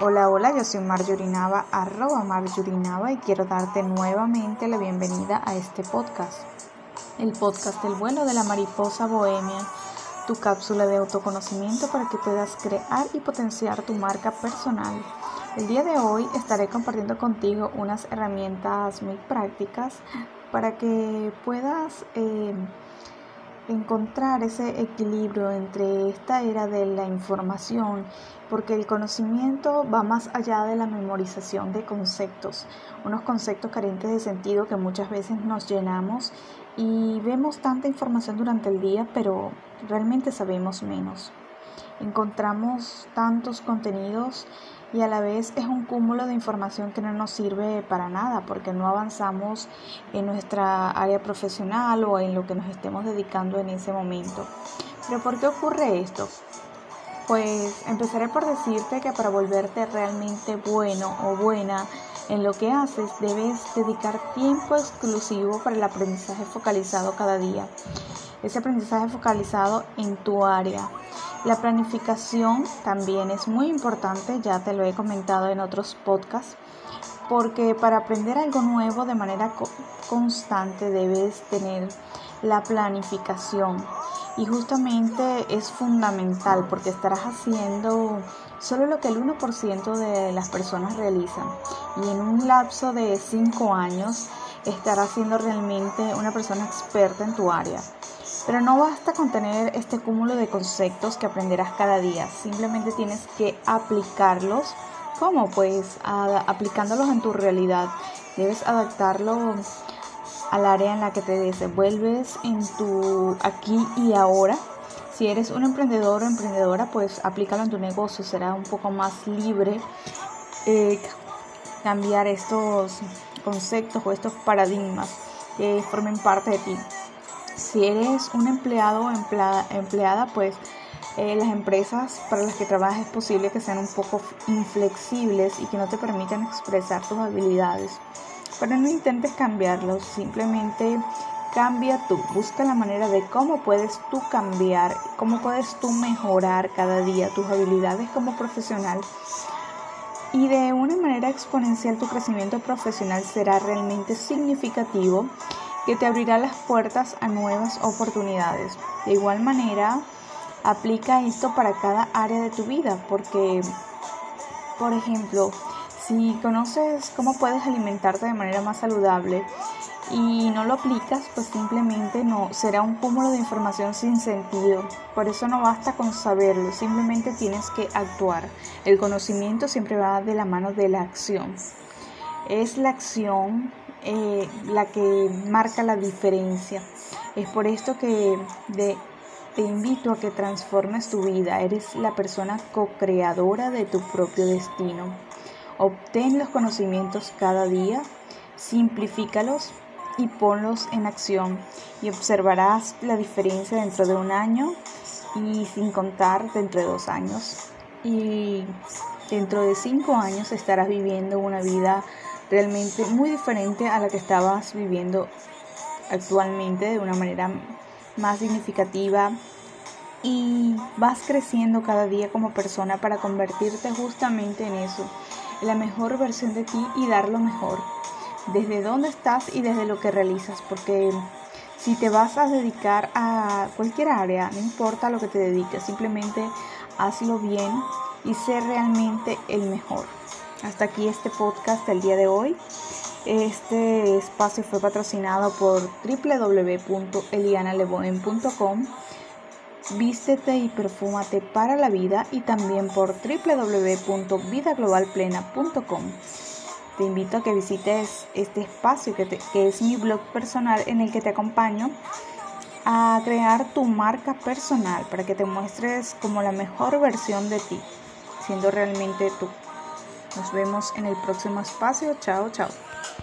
Hola, hola, yo soy Marjorinava, arroba Marjorinava y quiero darte nuevamente la bienvenida a este podcast. El podcast El vuelo de la mariposa bohemia, tu cápsula de autoconocimiento para que puedas crear y potenciar tu marca personal. El día de hoy estaré compartiendo contigo unas herramientas muy prácticas para que puedas... Eh, encontrar ese equilibrio entre esta era de la información, porque el conocimiento va más allá de la memorización de conceptos, unos conceptos carentes de sentido que muchas veces nos llenamos y vemos tanta información durante el día, pero realmente sabemos menos. Encontramos tantos contenidos y a la vez es un cúmulo de información que no nos sirve para nada porque no avanzamos en nuestra área profesional o en lo que nos estemos dedicando en ese momento. Pero ¿por qué ocurre esto? Pues empezaré por decirte que para volverte realmente bueno o buena en lo que haces debes dedicar tiempo exclusivo para el aprendizaje focalizado cada día. Ese aprendizaje focalizado en tu área la planificación también es muy importante, ya te lo he comentado en otros podcasts, porque para aprender algo nuevo de manera constante debes tener la planificación. Y justamente es fundamental porque estarás haciendo solo lo que el 1% de las personas realizan. Y en un lapso de 5 años estarás siendo realmente una persona experta en tu área. Pero no basta con tener este cúmulo de conceptos que aprenderás cada día, simplemente tienes que aplicarlos. ¿Cómo? Pues aplicándolos en tu realidad. Debes adaptarlo al área en la que te desenvuelves, en tu aquí y ahora. Si eres un emprendedor o emprendedora, pues aplícalo en tu negocio, será un poco más libre eh, cambiar estos conceptos o estos paradigmas que formen parte de ti. Si eres un empleado o empleada, pues eh, las empresas para las que trabajas es posible que sean un poco inflexibles y que no te permitan expresar tus habilidades. Pero no intentes cambiarlos, simplemente cambia tú, busca la manera de cómo puedes tú cambiar, cómo puedes tú mejorar cada día tus habilidades como profesional. Y de una manera exponencial tu crecimiento profesional será realmente significativo que te abrirá las puertas a nuevas oportunidades. De igual manera, aplica esto para cada área de tu vida, porque, por ejemplo, si conoces cómo puedes alimentarte de manera más saludable y no lo aplicas, pues simplemente no será un cúmulo de información sin sentido. Por eso no basta con saberlo, simplemente tienes que actuar. El conocimiento siempre va de la mano de la acción. Es la acción eh, la que marca la diferencia. Es por esto que te invito a que transformes tu vida. Eres la persona co-creadora de tu propio destino. Obtén los conocimientos cada día, simplifícalos y ponlos en acción y observarás la diferencia dentro de un año y sin contar dentro de dos años. Y dentro de cinco años estarás viviendo una vida realmente muy diferente a la que estabas viviendo actualmente de una manera más significativa y vas creciendo cada día como persona para convertirte justamente en eso, en la mejor versión de ti y dar lo mejor, desde dónde estás y desde lo que realizas, porque si te vas a dedicar a cualquier área, no importa lo que te dediques, simplemente hazlo bien y sé realmente el mejor. Hasta aquí este podcast del día de hoy. Este espacio fue patrocinado por www.elianaleboen.com. Vístete y perfúmate para la vida y también por www.vidaglobalplena.com. Te invito a que visites este espacio que, que es mi blog personal en el que te acompaño a crear tu marca personal para que te muestres como la mejor versión de ti, siendo realmente tú. Nos vemos en el próximo espacio. Chao, chao.